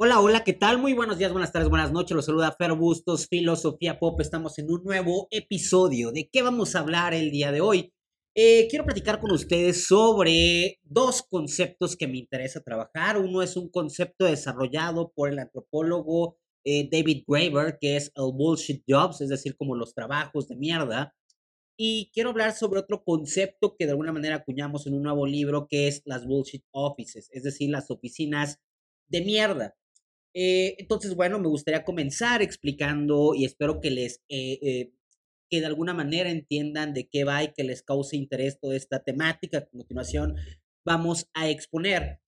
Hola, hola, ¿qué tal? Muy buenos días, buenas tardes, buenas noches. Los saluda Fer Bustos, Filosofía Pop. Estamos en un nuevo episodio. ¿De qué vamos a hablar el día de hoy? Eh, quiero platicar con ustedes sobre dos conceptos que me interesa trabajar. Uno es un concepto desarrollado por el antropólogo eh, David Graeber, que es el bullshit jobs, es decir, como los trabajos de mierda. Y quiero hablar sobre otro concepto que de alguna manera acuñamos en un nuevo libro, que es las bullshit offices, es decir, las oficinas de mierda. Eh, entonces, bueno, me gustaría comenzar explicando y espero que les, eh, eh, que de alguna manera entiendan de qué va y que les cause interés toda esta temática. A continuación, vamos a exponer.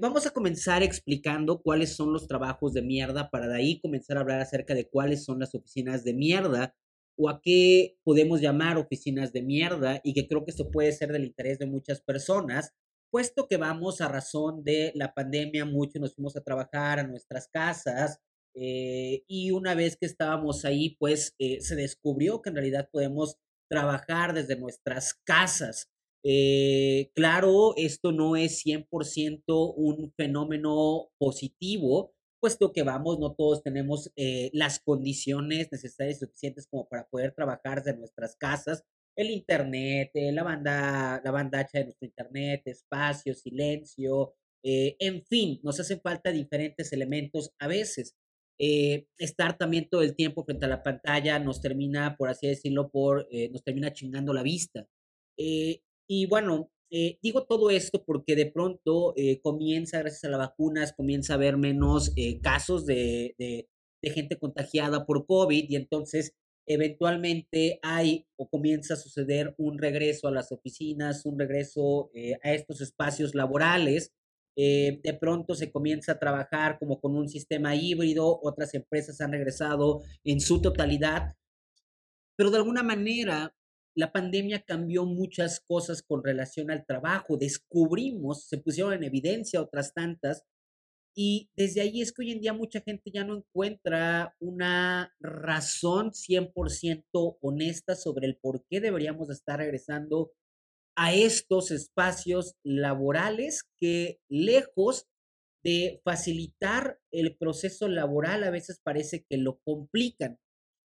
vamos a comenzar explicando cuáles son los trabajos de mierda para de ahí comenzar a hablar acerca de cuáles son las oficinas de mierda o a qué podemos llamar oficinas de mierda y que creo que esto puede ser del interés de muchas personas puesto que vamos a razón de la pandemia, muchos nos fuimos a trabajar a nuestras casas eh, y una vez que estábamos ahí, pues eh, se descubrió que en realidad podemos trabajar desde nuestras casas. Eh, claro, esto no es 100% un fenómeno positivo, puesto que vamos, no todos tenemos las condiciones necesarias y suficientes como para poder trabajar desde nuestras casas el internet, eh, la banda, la banda de nuestro internet, espacio, silencio, eh, en fin, nos hacen falta diferentes elementos a veces. Eh, estar también todo el tiempo frente a la pantalla nos termina, por así decirlo, por, nos termina chingando la vista. y bueno, digo todo esto porque de pronto comienza, gracias a las vacunas, comienza a haber menos casos de, de, de gente contagiada por COVID y entonces eventualmente hay o comienza a suceder un regreso a las oficinas, un regreso eh, a estos espacios laborales. Eh, de pronto se comienza a trabajar como con un sistema híbrido, otras empresas han regresado en su totalidad, pero de alguna manera la pandemia cambió muchas cosas con relación al trabajo. Descubrimos, se pusieron en evidencia otras tantas, y desde ahí es que hoy en día mucha gente ya no encuentra una razón 100% honesta sobre el por qué deberíamos estar regresando a estos espacios laborales que lejos de facilitar el proceso laboral a veces parece que lo complican.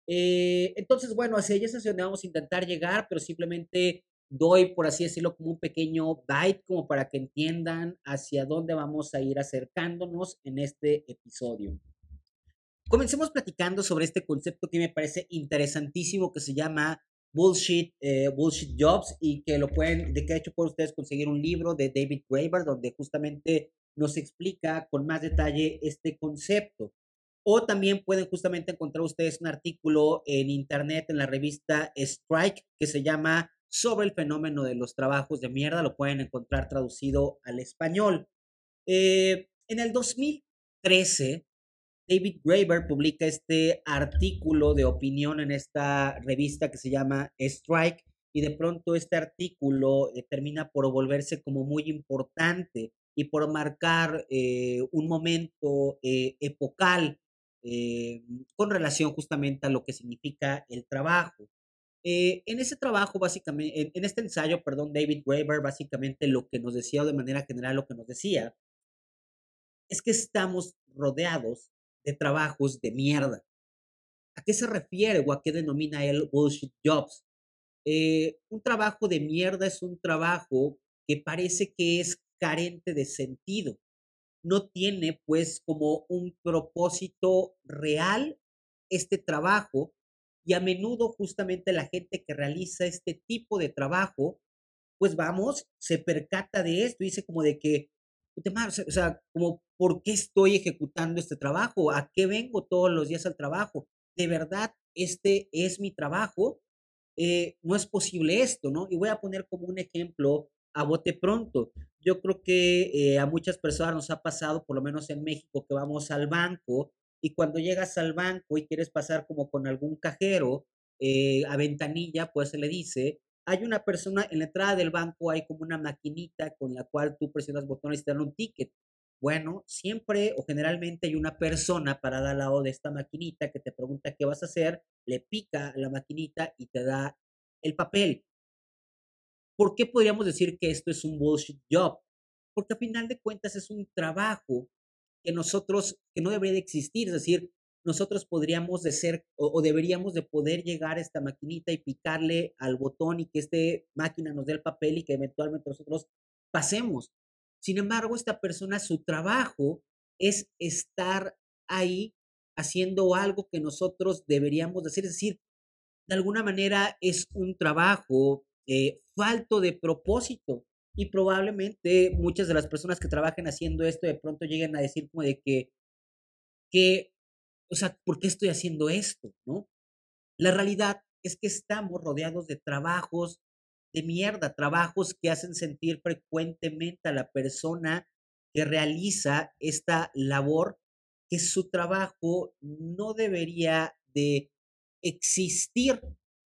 Eh, entonces, bueno, hacia allá es hacia donde vamos a intentar llegar, pero simplemente doy, por así decirlo, como un pequeño bite, como para que entiendan hacia dónde vamos a ir acercándonos en este episodio. Comencemos platicando sobre este concepto que me parece interesantísimo, que se llama Bullshit, eh, Bullshit Jobs, y que lo pueden, de que hecho pueden ustedes conseguir un libro de David Graeber, donde justamente nos explica con más detalle este concepto. O también pueden justamente encontrar ustedes un artículo en internet, en la revista Strike, que se llama sobre el fenómeno de los trabajos de mierda. Lo pueden encontrar traducido al español. Eh, en el 2013, David Graeber publica este artículo de opinión en esta revista que se llama Strike y de pronto este artículo eh, termina por volverse como muy importante y por marcar eh, un momento epocal con relación justamente a lo que significa el trabajo. Eh, en ese trabajo, básicamente, en, este ensayo, perdón, David Graeber, básicamente lo que nos decía, o de manera general lo que nos decía, es que estamos rodeados de trabajos de mierda. ¿A qué se refiere o a qué denomina él bullshit jobs? Eh, un trabajo de mierda es un trabajo que parece que es carente de sentido. No tiene pues como un propósito real este trabajo y a menudo justamente la gente que realiza este tipo de trabajo, pues vamos, se percata de esto dice como de que, o sea, como, ¿por qué estoy ejecutando este trabajo? ¿A qué vengo todos los días al trabajo? ¿De verdad este es mi trabajo? Eh, no es posible esto, ¿no? Y voy a poner como un ejemplo a bote pronto. Yo creo que eh, a muchas personas nos ha pasado, por lo menos en México, que vamos al banco y cuando llegas al banco y quieres pasar como con algún cajero eh, a ventanilla, pues se le dice, hay una persona en la entrada del banco, hay como una maquinita con la cual tú presionas botones y te dan un ticket. Bueno, siempre o generalmente hay una persona parada al lado de esta maquinita que te pregunta qué vas a hacer, le pica la maquinita y te da el papel. ¿Por qué podríamos decir que esto es un bullshit job? Porque a final de cuentas es un trabajo que nosotros, que no debería de existir, es decir, nosotros podríamos de ser o, deberíamos de poder llegar a esta maquinita y picarle al botón y que esta máquina nos dé el papel y que eventualmente nosotros pasemos. Sin embargo, esta persona, su trabajo es estar ahí haciendo algo que nosotros deberíamos hacer, es decir, de alguna manera es un trabajo eh, falto de propósito y probablemente muchas de las personas que trabajen haciendo esto de pronto lleguen a decir como de que, que, o sea, ¿por qué estoy haciendo esto? ¿No? La realidad es que estamos rodeados de trabajos de mierda, trabajos que hacen sentir frecuentemente a la persona que realiza esta labor que su trabajo no debería de existir.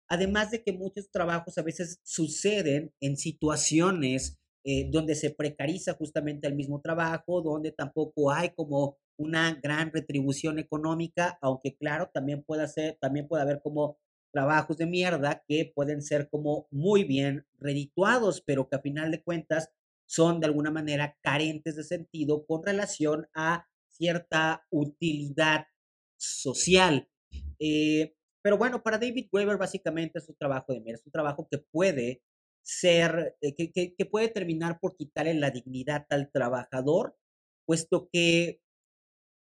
Además de que muchos trabajos a veces suceden en situaciones eh, donde se precariza justamente el mismo trabajo, donde tampoco hay como una gran retribución económica, aunque claro, también puede, ser, también puede haber como trabajos de mierda que pueden ser como muy bien redituados, pero que a final de cuentas son de alguna manera carentes de sentido con relación a cierta utilidad social. Eh, pero bueno, para David Weber básicamente es un trabajo de mierda, es un trabajo que puede ser, eh, que, puede terminar por quitarle la dignidad al trabajador, puesto que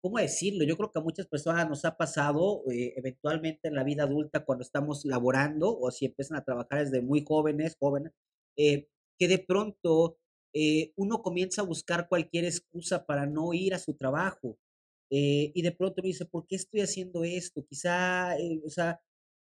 ¿cómo decirlo? Yo creo que a muchas personas nos ha pasado eh, eventualmente en la vida adulta cuando estamos laborando o si empiezan a trabajar desde muy jóvenes, jóvenes, eh, que de pronto uno comienza a buscar cualquier excusa para no ir a su trabajo. Y de pronto uno dice, ¿por qué estoy haciendo esto? Quizá, o sea,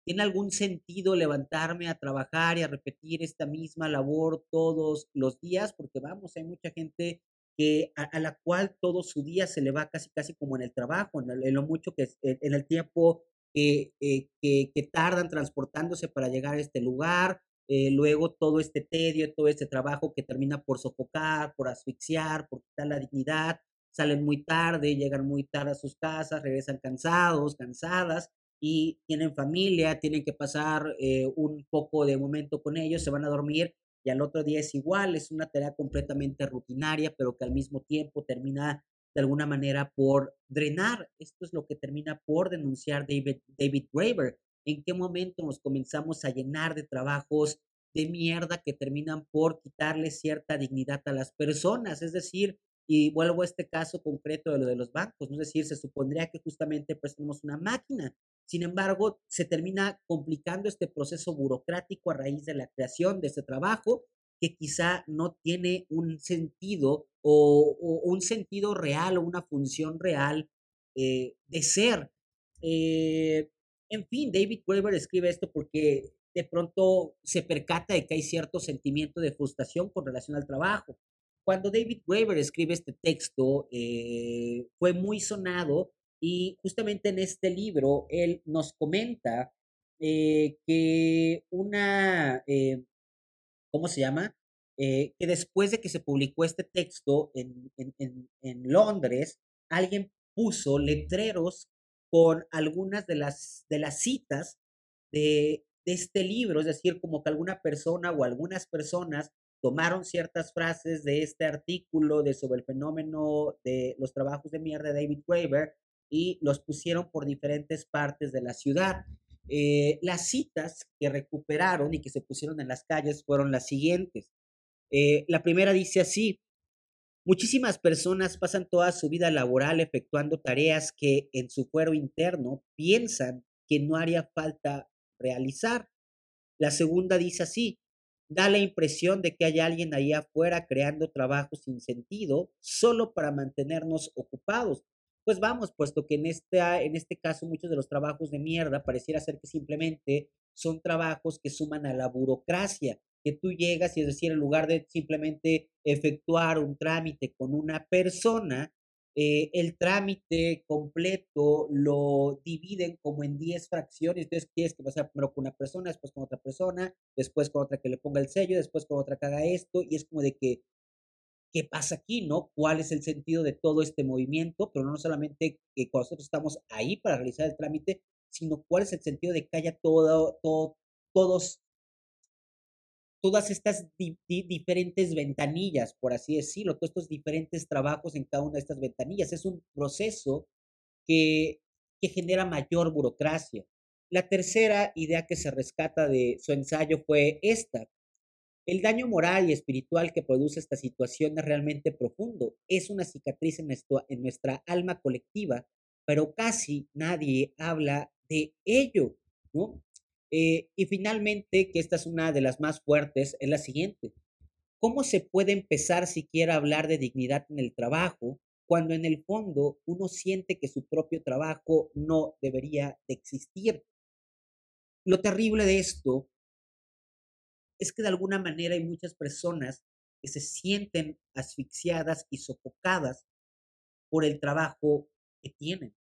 ¿tiene algún sentido levantarme a trabajar y a repetir esta misma labor todos los días? Porque vamos, hay mucha gente que a, la cual todo su día se le va casi, casi como en el trabajo, en, lo mucho que en, el tiempo eh, que, que, tardan transportándose para llegar a este lugar, eh, luego todo este tedio, todo este trabajo que termina por sofocar, por asfixiar, por quitar la dignidad, salen muy tarde, llegan muy tarde a sus casas, regresan cansados, cansadas y tienen familia, tienen que pasar eh, un poco de momento con ellos, se van a dormir y al otro día es igual, es una tarea completamente rutinaria, pero que al mismo tiempo termina de alguna manera por drenar. Esto es lo que termina por denunciar David, David Graeber. ¿En qué momento nos comenzamos a llenar de trabajos de mierda que terminan por quitarle cierta dignidad a las personas? Es decir, y vuelvo a este caso concreto de lo de los bancos, es decir, se supondría que justamente tenemos una máquina sin embargo, se termina complicando este proceso burocrático a raíz de la creación de este trabajo que quizá no tiene un sentido o, un sentido real o una función real eh, de ser. Eh, en fin, David Weber escribe esto porque de pronto se percata de que hay cierto sentimiento de frustración con relación al trabajo. Cuando David Weber escribe este texto, eh, fue muy sonado y justamente en este libro él nos comenta eh, que una, eh, ¿cómo se llama? Que después de que se publicó este texto en, Londres, alguien puso letreros con algunas de las, de las citas de este libro, es decir, como que alguna persona o algunas personas tomaron ciertas frases de este artículo de sobre el fenómeno de los trabajos de mierda de David Graeber y los pusieron por diferentes partes de la ciudad. Eh, las citas que recuperaron y que se pusieron en las calles fueron las siguientes. Eh, la primera dice así, muchísimas personas pasan toda su vida laboral efectuando tareas que en su fuero interno piensan que no haría falta realizar. La segunda dice así, da la impresión de que hay alguien ahí afuera creando trabajos sin sentido solo para mantenernos ocupados. Pues vamos, puesto que en, en este caso muchos de los trabajos de mierda pareciera ser que simplemente son trabajos que suman a la burocracia, que tú llegas y es decir, en lugar de simplemente efectuar un trámite con una persona, eh, el trámite completo lo dividen como en 10 fracciones. Entonces, quieres que pase primero con una persona, después con otra persona, después con otra que le ponga el sello, después con otra que haga esto, y es como de que qué pasa aquí, ¿no? ¿Cuál es el sentido de todo este movimiento? Pero no solamente que nosotros estamos ahí para realizar el trámite, sino cuál es el sentido de que haya todo, todo, todos, todas estas diferentes ventanillas, por así decirlo, todos estos diferentes trabajos en cada una de estas ventanillas. Es un proceso que, que genera mayor burocracia. La tercera idea que se rescata de su ensayo fue esta. El daño moral y espiritual que produce esta situación es realmente profundo. Es una cicatriz en, en nuestra alma colectiva, pero casi nadie habla de ello, ¿no? Eh, y finalmente, que esta es una de las más fuertes, es la siguiente. ¿Cómo se puede empezar siquiera a hablar de dignidad en el trabajo cuando en el fondo uno siente que su propio trabajo no debería de existir? Lo terrible de esto es que de alguna manera hay muchas personas que se sienten asfixiadas y sofocadas por el trabajo que tienen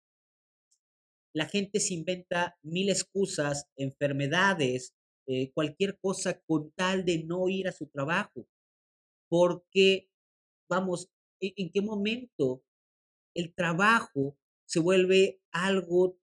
la gente se inventa mil excusas, enfermedades, eh, cualquier cosa con tal de no ir a su trabajo. Porque, vamos, ¿en, ¿en qué momento el trabajo se vuelve algo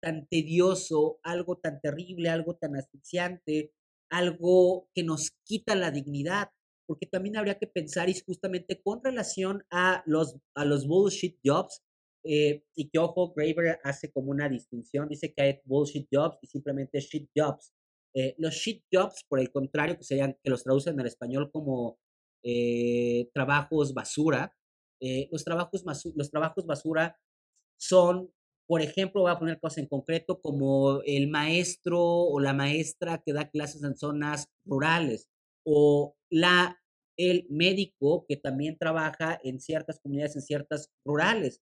tan tedioso, algo tan terrible, algo tan asfixiante, algo que nos quita la dignidad? Porque también habría que pensar, y justamente con relación a los, a los bullshit jobs, eh, y que ojo, Graeber hace como una distinción, dice que hay bullshit jobs y simplemente shit jobs. Eh, los shit jobs, por el contrario, que serían, que los traducen al español como eh, trabajos basura, los, trabajos, los trabajos basura son, por ejemplo, voy a poner cosas en concreto, como el maestro o la maestra que da clases en zonas rurales, o la, el médico que también trabaja en ciertas comunidades, en ciertas rurales.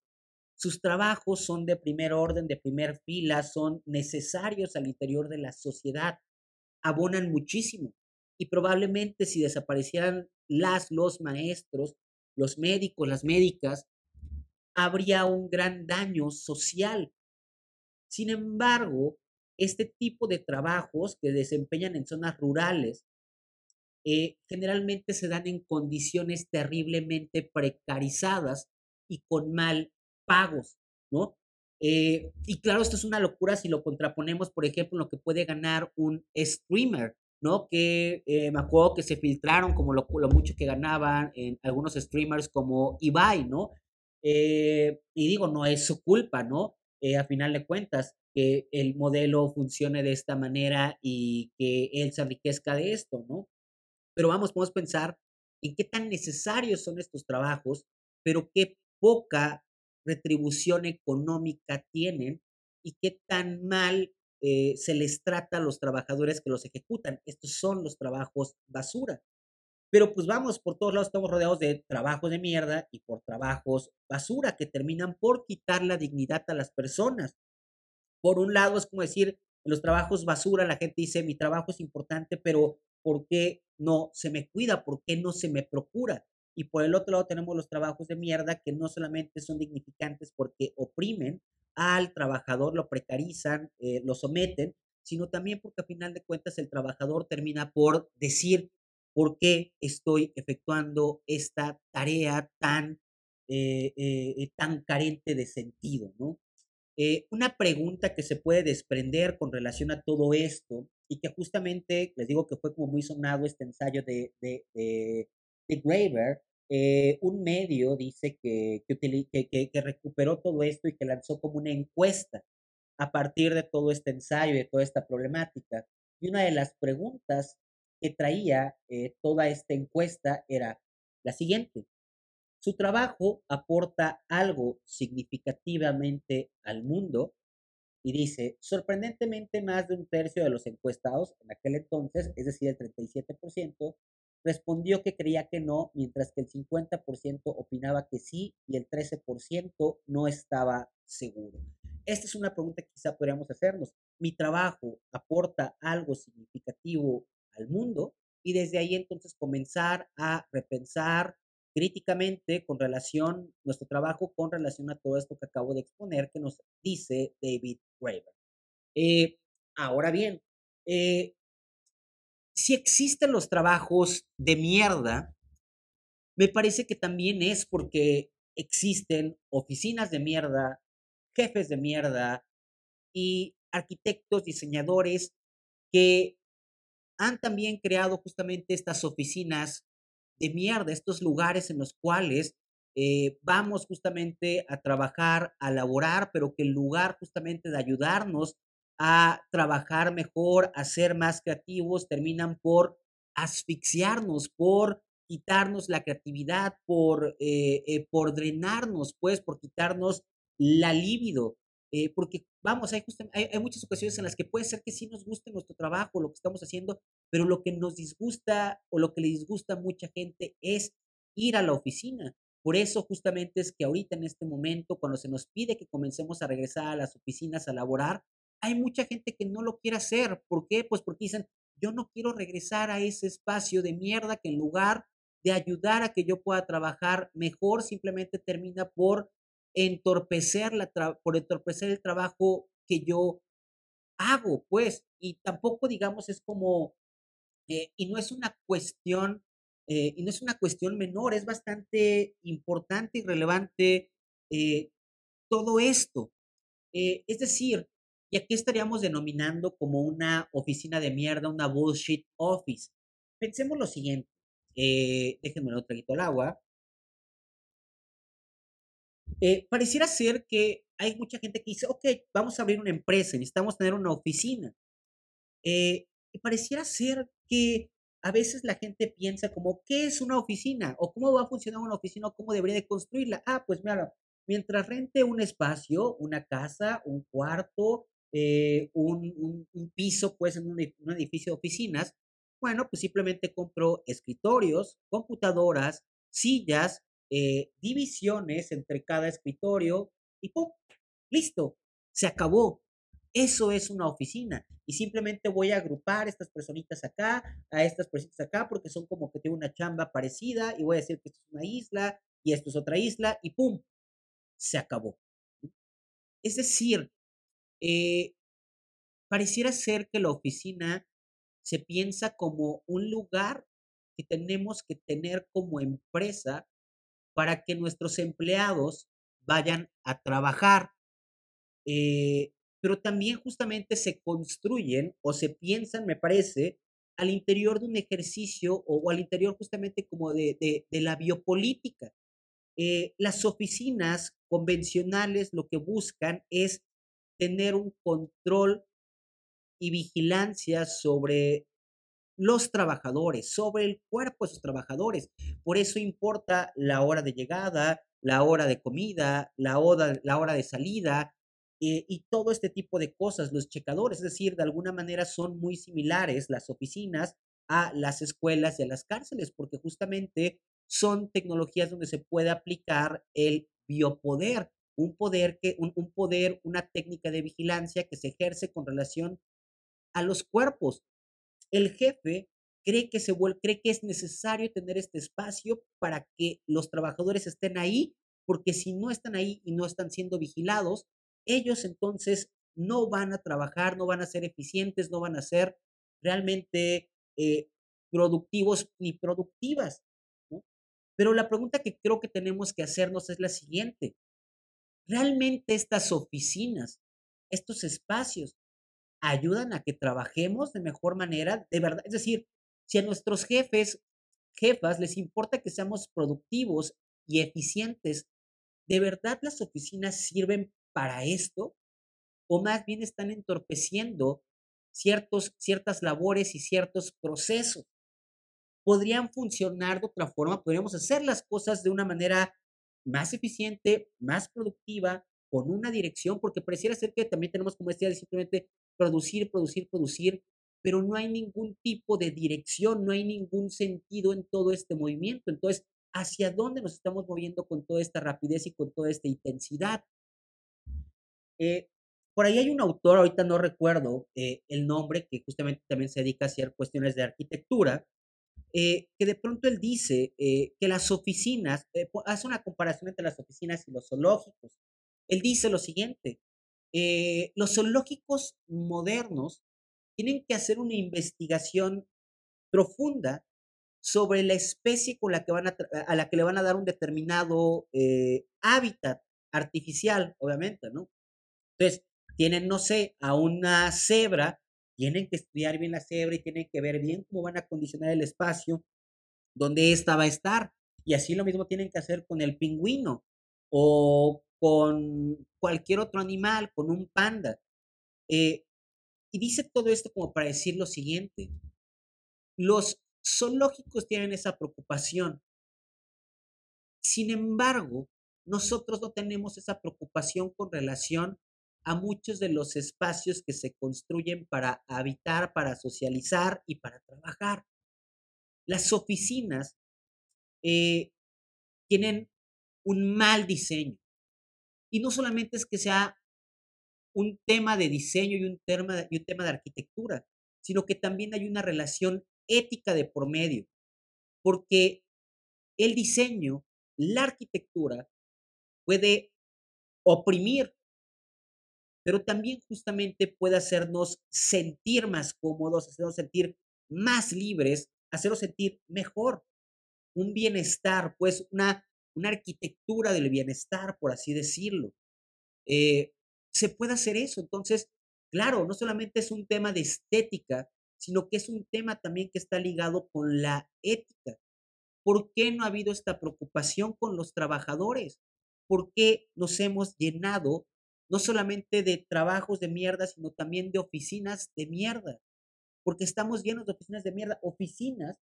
Sus trabajos son de primer orden, de primer fila, son necesarios al interior de la sociedad, abonan muchísimo. Y probablemente si desaparecieran las, los maestros, los médicos, las médicas, habría un gran daño social. Sin embargo, este tipo de trabajos que desempeñan en zonas rurales eh, generalmente se dan en condiciones terriblemente precarizadas y con mal pagos, ¿no? Eh, y claro, esto es una locura si lo contraponemos, por ejemplo, lo que puede ganar un streamer, ¿no? Que eh, me acuerdo que se filtraron como lo, mucho que ganaban en algunos streamers como Ibai, ¿no? Eh, y digo, no es su culpa, ¿no? a final de cuentas, que el modelo funcione de esta manera y que él se enriquezca de esto, ¿no? Pero vamos, podemos pensar en qué tan necesarios son estos trabajos, pero qué poca retribución económica tienen y qué tan mal eh, se les trata a los trabajadores que los ejecutan. Estos son los trabajos basura. Pero pues vamos, por todos lados estamos rodeados de trabajos de mierda y por trabajos basura que terminan por quitar la dignidad a las personas. Por un lado es como decir, los trabajos basura la gente dice, mi trabajo es importante, pero ¿por qué no se me cuida? ¿Por qué no se me procura? Y por el otro lado tenemos los trabajos de mierda que no solamente son dignificantes porque oprimen al trabajador, lo precarizan, eh, lo someten, sino también porque a final de cuentas el trabajador termina por decir por qué estoy efectuando esta tarea tan, eh, eh, tan carente de sentido, ¿no? una pregunta que se puede desprender con relación a todo esto y que justamente les digo que fue como muy sonado este ensayo de, de, de Graeber, eh, un medio dice que, que, que, recuperó todo esto y que lanzó como una encuesta a partir de todo este ensayo y de toda esta problemática. Y una de las preguntas que traía eh, toda esta encuesta era la siguiente. ¿Su trabajo aporta algo significativamente al mundo? Y dice, sorprendentemente más de un tercio de los encuestados en aquel entonces, es decir, el 37%, respondió que creía que no, mientras que el 50% opinaba que sí y el 13% no estaba seguro. Esta es una pregunta que quizá podríamos hacernos. ¿Mi trabajo aporta algo significativo al mundo? Y desde ahí entonces comenzar a repensar críticamente con relación, nuestro trabajo con relación a todo esto que acabo de exponer que nos dice David Graeber. Eh, ahora bien, eh, si existen los trabajos de mierda, me parece que también es porque existen oficinas de mierda, jefes de mierda y arquitectos, diseñadores que han también creado justamente estas oficinas de mierda, estos lugares en los cuales eh, vamos justamente a trabajar, a laborar, pero que en lugar justamente de ayudarnos a trabajar mejor, a ser más creativos, terminan por asfixiarnos, por quitarnos la creatividad, por, eh, eh, por drenarnos, pues, por quitarnos la libido. Eh, porque, vamos, hay, hay, muchas ocasiones en las que puede ser que sí nos guste nuestro trabajo, lo que estamos haciendo, pero lo que nos disgusta o lo que le disgusta a mucha gente es ir a la oficina. Por eso justamente es que ahorita en este momento, cuando se nos pide que comencemos a regresar a las oficinas a laborar, hay mucha gente que no lo quiere hacer. ¿Por qué? Pues porque dicen, yo no quiero regresar a ese espacio de mierda que en lugar de ayudar a que yo pueda trabajar mejor, simplemente termina por entorpecer, la por entorpecer el trabajo que yo hago, pues, y tampoco, digamos, es como, eh, y no es una cuestión, eh, y no es una cuestión menor, es bastante importante y relevante eh, todo esto. es decir, y aquí estaríamos denominando como una oficina de mierda, una bullshit office. Pensemos lo siguiente, déjenme un traguito al agua. Eh, pareciera ser que hay mucha gente que dice, ok, vamos a abrir una empresa, necesitamos tener una oficina. Eh, y pareciera ser que a veces la gente piensa como, ¿qué es una oficina? ¿O cómo va a funcionar una oficina? ¿O cómo debería de construirla? Ah, pues mira, mientras rente un espacio, una casa, un cuarto, eh, un, piso, pues en un, edificio de oficinas, bueno, pues simplemente compro escritorios, computadoras, sillas, eh, divisiones entre cada escritorio y ¡pum! Listo, se acabó. Eso es una oficina. Y simplemente voy a agrupar estas personitas acá, a estas personitas acá, porque son como que tengo una chamba parecida y voy a decir que esto es una isla y esto es otra isla y ¡pum! Se acabó. Es decir, eh, pareciera ser que la oficina se piensa como un lugar que tenemos que tener como empresa para que nuestros empleados vayan a trabajar. Eh, pero también justamente se construyen o se piensan, me parece, al interior de un ejercicio o, al interior justamente como de, la biopolítica. Eh, las oficinas convencionales lo que buscan es tener un control y vigilancia sobre los trabajadores, sobre el cuerpo de esos trabajadores. Por eso importa la hora de llegada, la hora de comida, la hora, la hora de salida eh, y todo este tipo de cosas. Los checadores, es decir, de alguna manera son muy similares las oficinas a las escuelas y a las cárceles, porque justamente son tecnologías donde se puede aplicar el biopoder, un poder que un, un poder, una técnica de vigilancia que se ejerce con relación a los cuerpos el jefe cree que, se cree que es necesario tener este espacio para que los trabajadores estén ahí, porque si no están ahí y no están siendo vigilados, ellos entonces no van a trabajar, no van a ser eficientes, no van a ser realmente eh, productivos ni productivas. Pero la pregunta que creo que tenemos que hacernos es la siguiente. ¿Realmente estas oficinas, estos espacios, ayudan a que trabajemos de mejor manera, de verdad. Es decir, si a nuestros jefes, jefas, les importa que seamos productivos y eficientes, ¿de verdad las oficinas sirven para esto? ¿O más bien están entorpeciendo ciertos, ciertas labores y ciertos procesos? Podrían funcionar de otra forma, podríamos hacer las cosas de una manera más eficiente, más productiva, con una dirección, porque pareciera ser que también tenemos como decía, simplemente producir, producir, producir, pero no hay ningún tipo de dirección, no hay ningún sentido en todo este movimiento. Entonces, ¿hacia dónde nos estamos moviendo con toda esta rapidez y con toda esta intensidad? Eh, por ahí hay un autor, ahorita no recuerdo eh, el nombre, que justamente también se dedica a hacer cuestiones de arquitectura, eh, que de pronto él dice que las oficinas, hace una comparación entre las oficinas y los zoológicos. Él dice lo siguiente, eh, los zoológicos modernos tienen que hacer una investigación profunda sobre la especie con la que van a, a la que le van a dar un determinado eh, hábitat artificial, obviamente, ¿no? Entonces, tienen, no sé, a una cebra tienen que estudiar bien la cebra y tienen que ver bien cómo van a condicionar el espacio donde ésta va a estar. Y así lo mismo tienen que hacer con el pingüino o con cualquier otro animal, con un panda. Eh, y dice todo esto como para decir lo siguiente. Los zoológicos tienen esa preocupación. Sin embargo, nosotros no tenemos esa preocupación con relación a muchos de los espacios que se construyen para habitar, para socializar y para trabajar. Las oficinas eh, tienen un mal diseño. Y no solamente es que sea un tema de diseño y un tema de, y un tema de arquitectura, sino que también hay una relación ética de por medio, porque el diseño, la arquitectura, puede oprimir, pero también justamente puede hacernos sentir más cómodos, hacernos sentir más libres, hacernos sentir mejor, un bienestar, pues una, una arquitectura del bienestar, por así decirlo. Eh, se puede hacer eso. Entonces, claro, no solamente es un tema de estética, sino que es un tema también que está ligado con la ética. ¿Por qué no ha habido esta preocupación con los trabajadores? ¿Por qué nos hemos llenado no solamente de trabajos de mierda, sino también de oficinas de mierda? Porque estamos llenos de oficinas de mierda, oficinas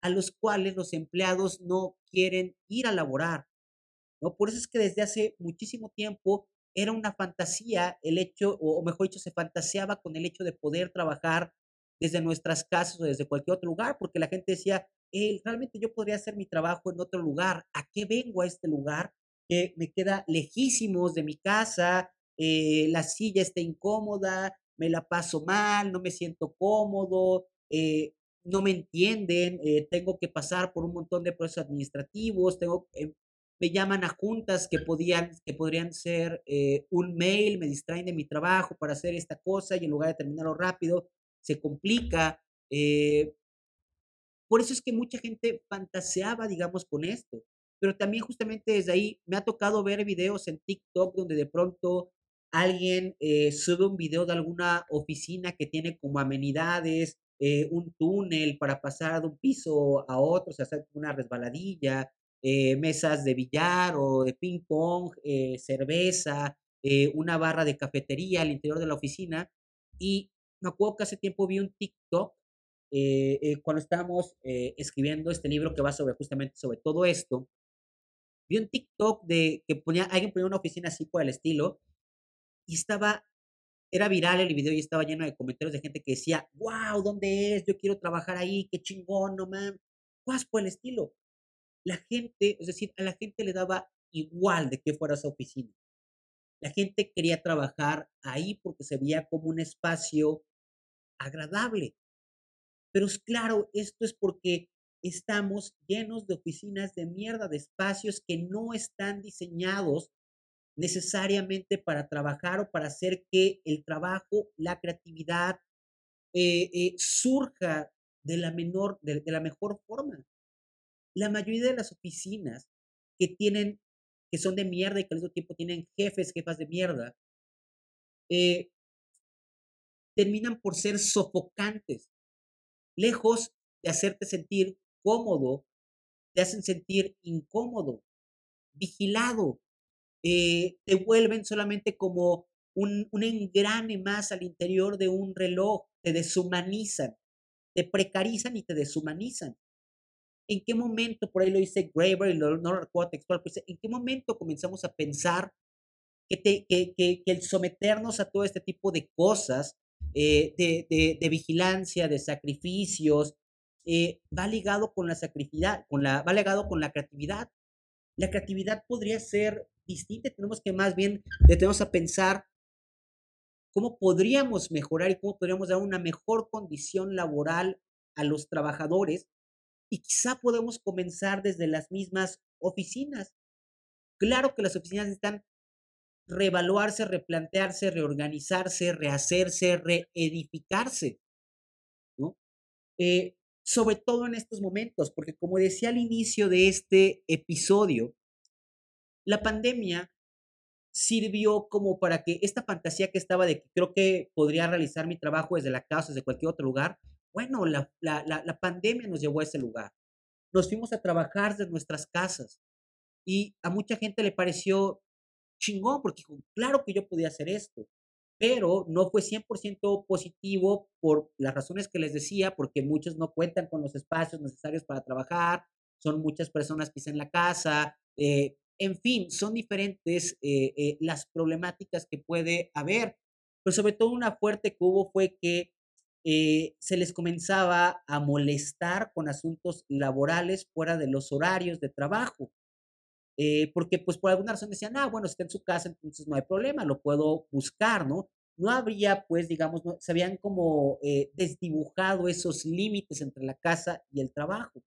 a los cuales los empleados no quieren ir a laborar. ¿no? Por eso es que desde hace muchísimo tiempo era una fantasía el hecho, o mejor dicho, se fantaseaba con el hecho de poder trabajar desde nuestras casas o desde cualquier otro lugar, porque la gente decía, realmente yo podría hacer mi trabajo en otro lugar, ¿a qué vengo a este lugar que me queda lejísimos de mi casa, eh, la silla está incómoda, me la paso mal, no me siento cómodo, eh, no me entienden, eh, tengo que pasar por un montón de procesos administrativos, tengo, me llaman a juntas que, podían, que podrían ser un mail, me distraen de mi trabajo para hacer esta cosa y en lugar de terminarlo rápido, se complica. Por eso es que mucha gente fantaseaba, digamos, con esto. Pero también justamente desde ahí me ha tocado ver videos en TikTok donde de pronto alguien eh, sube un video de alguna oficina que tiene como amenidades, eh, un túnel para pasar de un piso a otro, o sea, una resbaladilla, mesas de billar o de ping pong, cerveza, una barra de cafetería al interior de la oficina. Y me acuerdo que hace tiempo vi un TikTok eh, eh, cuando estábamos eh, escribiendo este libro que va sobre justamente sobre todo esto. Vi un TikTok de que ponía, alguien ponía una oficina así por el estilo y estaba, era viral el video y estaba lleno de comentarios de gente que decía, wow, ¿dónde es? Yo quiero trabajar ahí, qué chingón, no mames, cosas por el estilo. La gente, es decir, a la gente le daba igual de que fuera esa oficina. La gente quería trabajar ahí porque se veía como un espacio agradable. Pero es claro, esto es porque estamos llenos de oficinas de mierda, de espacios que no están diseñados necesariamente para trabajar o para hacer que el trabajo, la creatividad eh, eh, surja de la, menor, de la mejor forma. La mayoría de las oficinas que tienen que son de mierda y que al mismo tiempo tienen jefes, jefas de mierda, eh, terminan por ser sofocantes. Lejos de hacerte sentir cómodo, te hacen sentir incómodo, vigilado, eh, te vuelven solamente como un, un engrane más al interior de un reloj, te deshumanizan, te precarizan y te deshumanizan. ¿En qué momento, por ahí lo dice Graeber, y no, lo recuerdo textual, pero ¿en qué momento comenzamos a pensar que, que, que, el someternos a todo este tipo de cosas, eh, de, de, vigilancia, de sacrificios, eh, va ligado con la con la, va ligado con la creatividad? La creatividad podría ser distinta, tenemos que más bien detenemos a pensar cómo podríamos mejorar y cómo podríamos dar una mejor condición laboral a los trabajadores y quizá podemos comenzar desde las mismas oficinas. Claro que las oficinas necesitan reevaluarse, replantearse, reorganizarse, rehacerse, reedificarse, ¿no? Eh, sobre todo en estos momentos, porque como decía al inicio de este episodio, la pandemia sirvió como para que esta fantasía que estaba de que creo que podría realizar mi trabajo desde la casa, desde cualquier otro lugar, bueno, la, la, la, pandemia nos llevó a ese lugar. Nos fuimos a trabajar desde nuestras casas y a mucha gente le pareció chingón porque claro que yo podía hacer esto, pero no fue 100% positivo por las razones que les decía, porque muchos no cuentan con los espacios necesarios para trabajar, son muchas personas que en la casa, eh, en fin, son diferentes eh, eh, las problemáticas que puede haber, pero sobre todo una fuerte que hubo fue que eh, se les comenzaba a molestar con asuntos laborales fuera de los horarios de trabajo. porque pues por alguna razón decían, ah, bueno, está en su casa, entonces no hay problema, lo puedo buscar, ¿no? No habría, pues, digamos, no, se habían como desdibujado esos límites entre la casa y el trabajo.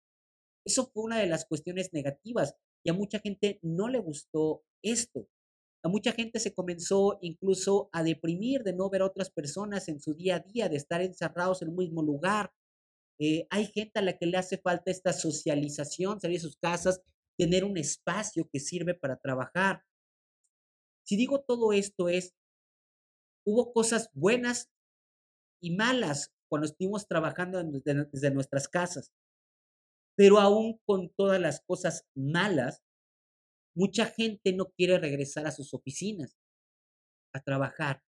Eso fue una de las cuestiones negativas y a mucha gente no le gustó esto. A mucha gente se comenzó incluso a deprimir de no ver a otras personas en su día a día, de estar encerrados en un mismo lugar. Eh, hay gente a la que le hace falta esta socialización, salir de sus casas, tener un espacio que sirve para trabajar. Si digo todo esto es, hubo cosas buenas y malas cuando estuvimos trabajando desde nuestras casas. Pero aún con todas las cosas malas, mucha gente no quiere regresar a sus oficinas a trabajar.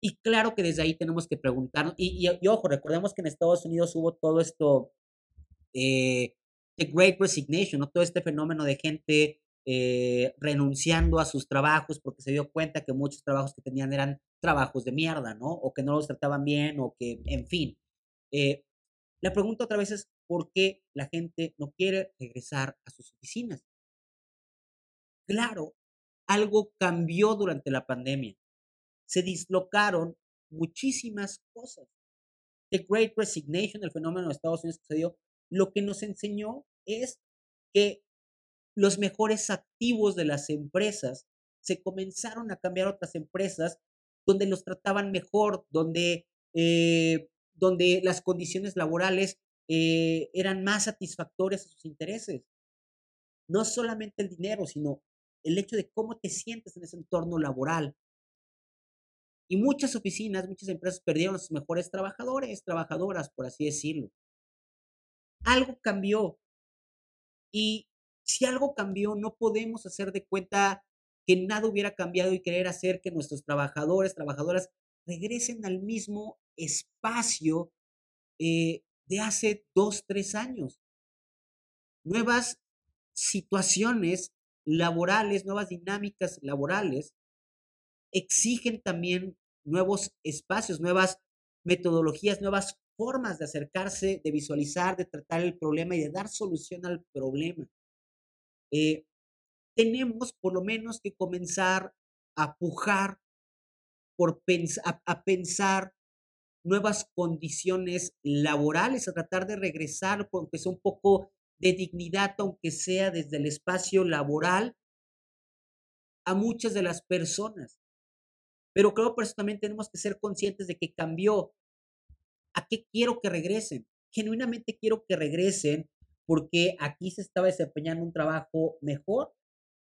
Y claro que desde ahí tenemos que preguntarnos, y, ojo, recordemos que en Estados Unidos hubo todo esto, eh, The Great Resignation, ¿no? todo este fenómeno de gente eh, renunciando a sus trabajos porque se dio cuenta que muchos trabajos que tenían eran trabajos de mierda, ¿no? O que no los trataban bien, o que, en fin. Eh, la pregunta otra vez es, ¿por qué la gente no quiere regresar a sus oficinas? Claro, algo cambió durante la pandemia. Se dislocaron muchísimas cosas. The Great Resignation, el fenómeno de Estados Unidos que se dio, lo que nos enseñó es que los mejores activos de las empresas se comenzaron a cambiar a otras empresas donde los trataban mejor, donde eh, donde las condiciones laborales eh, eran más satisfactorias a sus intereses. No solamente el dinero, sino el hecho de cómo te sientes en ese entorno laboral. Y muchas oficinas, muchas empresas perdieron a sus mejores trabajadores, trabajadoras, por así decirlo. Algo cambió. Y si algo cambió, no podemos hacer de cuenta que nada hubiera cambiado y querer hacer que nuestros trabajadores, trabajadoras regresen al mismo espacio eh, de hace dos, tres años. Nuevas situaciones laborales, nuevas dinámicas laborales exigen también nuevos espacios, nuevas metodologías, nuevas formas de acercarse, de visualizar, de tratar el problema y de dar solución al problema. Eh, tenemos por lo menos que comenzar a pujar por a, pensar nuevas condiciones laborales, a tratar de regresar, aunque sea un poco de dignidad, aunque sea desde el espacio laboral, a muchas de las personas. Pero creo que también tenemos que ser conscientes de que cambió. ¿A qué quiero que regresen? Genuinamente quiero que regresen porque aquí se estaba desempeñando un trabajo mejor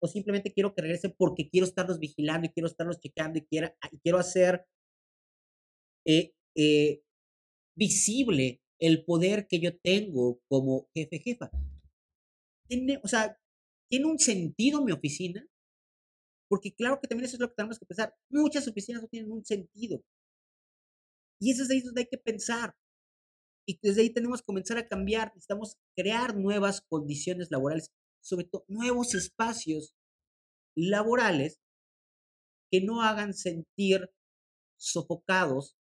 o simplemente quiero que regresen porque quiero estarlos vigilando y quiero estarlos checando y quiero, y quiero hacer eh, eh, visible el poder que yo tengo como jefe, jefa. Tiene, o sea, ¿tiene un sentido mi oficina? Porque claro que también eso es lo que tenemos que pensar. Muchas oficinas no tienen un sentido. Y eso es ahí donde hay que pensar. Y desde ahí tenemos que comenzar a cambiar. Necesitamos crear nuevas condiciones laborales sobre todo nuevos espacios laborales que no hagan sentir sofocados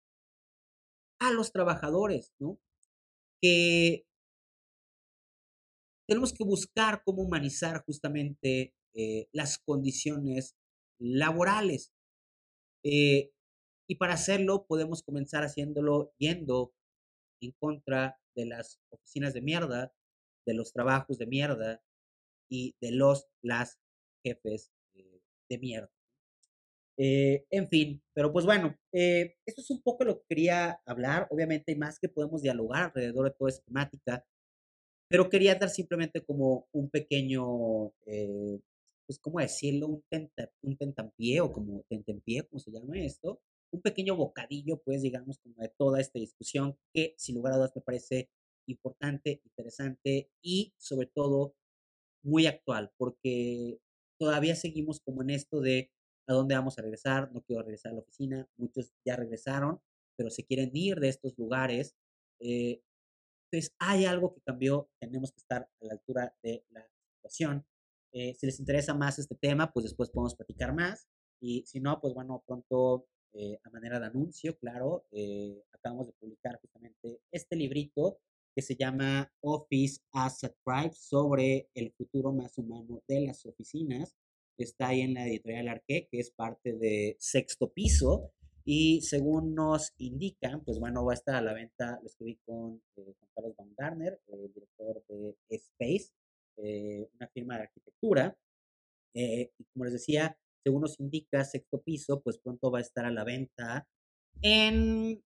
a los trabajadores, ¿no? Que tenemos que buscar cómo humanizar justamente eh, las condiciones laborales. Eh, y para hacerlo podemos comenzar haciéndolo yendo en contra de las oficinas de mierda, de los trabajos de mierda, y de los, las jefes eh, de mierda. Eh, en fin, pero pues bueno, eh, esto es un poco lo que quería hablar. Obviamente hay más que podemos dialogar alrededor de toda esta temática, pero quería dar simplemente como un pequeño, pues, ¿cómo decirlo? Un, tenta, un tentampié o como tentempié, como se llama esto, un pequeño bocadillo, pues, digamos, como de toda esta discusión que, sin lugar a dudas, me parece importante, interesante y, sobre todo, muy actual, porque todavía seguimos como en esto de a dónde vamos a regresar, no quiero regresar a la oficina, muchos ya regresaron, pero se quieren ir de estos lugares. Eh, entonces, hay algo que cambió, tenemos que estar a la altura de la situación. Eh, si les interesa más este tema, pues después podemos platicar más. Y si no, pues bueno, pronto, eh, a manera de anuncio, claro, acabamos de publicar justamente este librito que se llama Office as a Tribe sobre el futuro más humano de las oficinas. Está ahí en la editorial Arque, que es parte de Sexto Piso. Y según nos indican, pues bueno, va a estar a la venta, lo escribí con eh, Carlos Van Garner, el director de Space, eh, una firma de arquitectura. Eh, y como les decía, según nos indica Sexto Piso, pues pronto va a estar a la venta en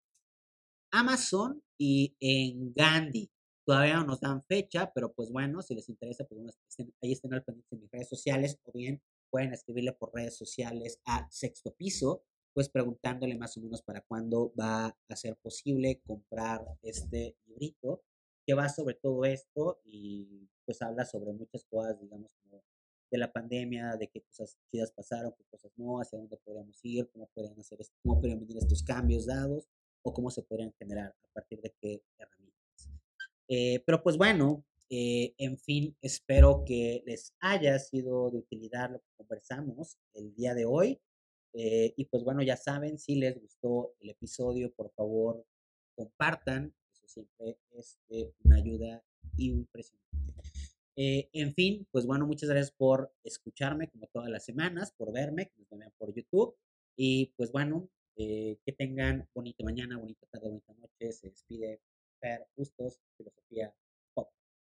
Amazon y en Gandhi. Todavía no nos dan fecha, pero pues bueno, si les interesa, pues bueno, ahí estén al pendiente en mis redes sociales o bien pueden escribirle por redes sociales a Sexto Piso, pues preguntándole más o menos para cuándo va a ser posible comprar este librito, que va sobre todo esto y pues habla sobre muchas cosas, digamos, como de la pandemia, de qué cosas chidas pasaron, qué cosas no, hacia dónde podríamos ir, cómo podrían hacer esto, cómo podrían venir estos cambios dados o cómo se podrían generar a partir de qué herramientas. Eh, pero pues bueno, eh, en fin, espero que les haya sido de utilidad lo que conversamos el día de hoy. Eh, y pues bueno, ya saben, si les gustó el episodio, por favor, compartan. Eso siempre es de una ayuda impresionante. en fin, pues bueno, muchas gracias por escucharme como todas las semanas, por verme, que nos vean por YouTube. Y pues bueno, eh, que tengan bonita mañana, bonita tarde, bonita noche. Se despide Fer Justos, Filosofía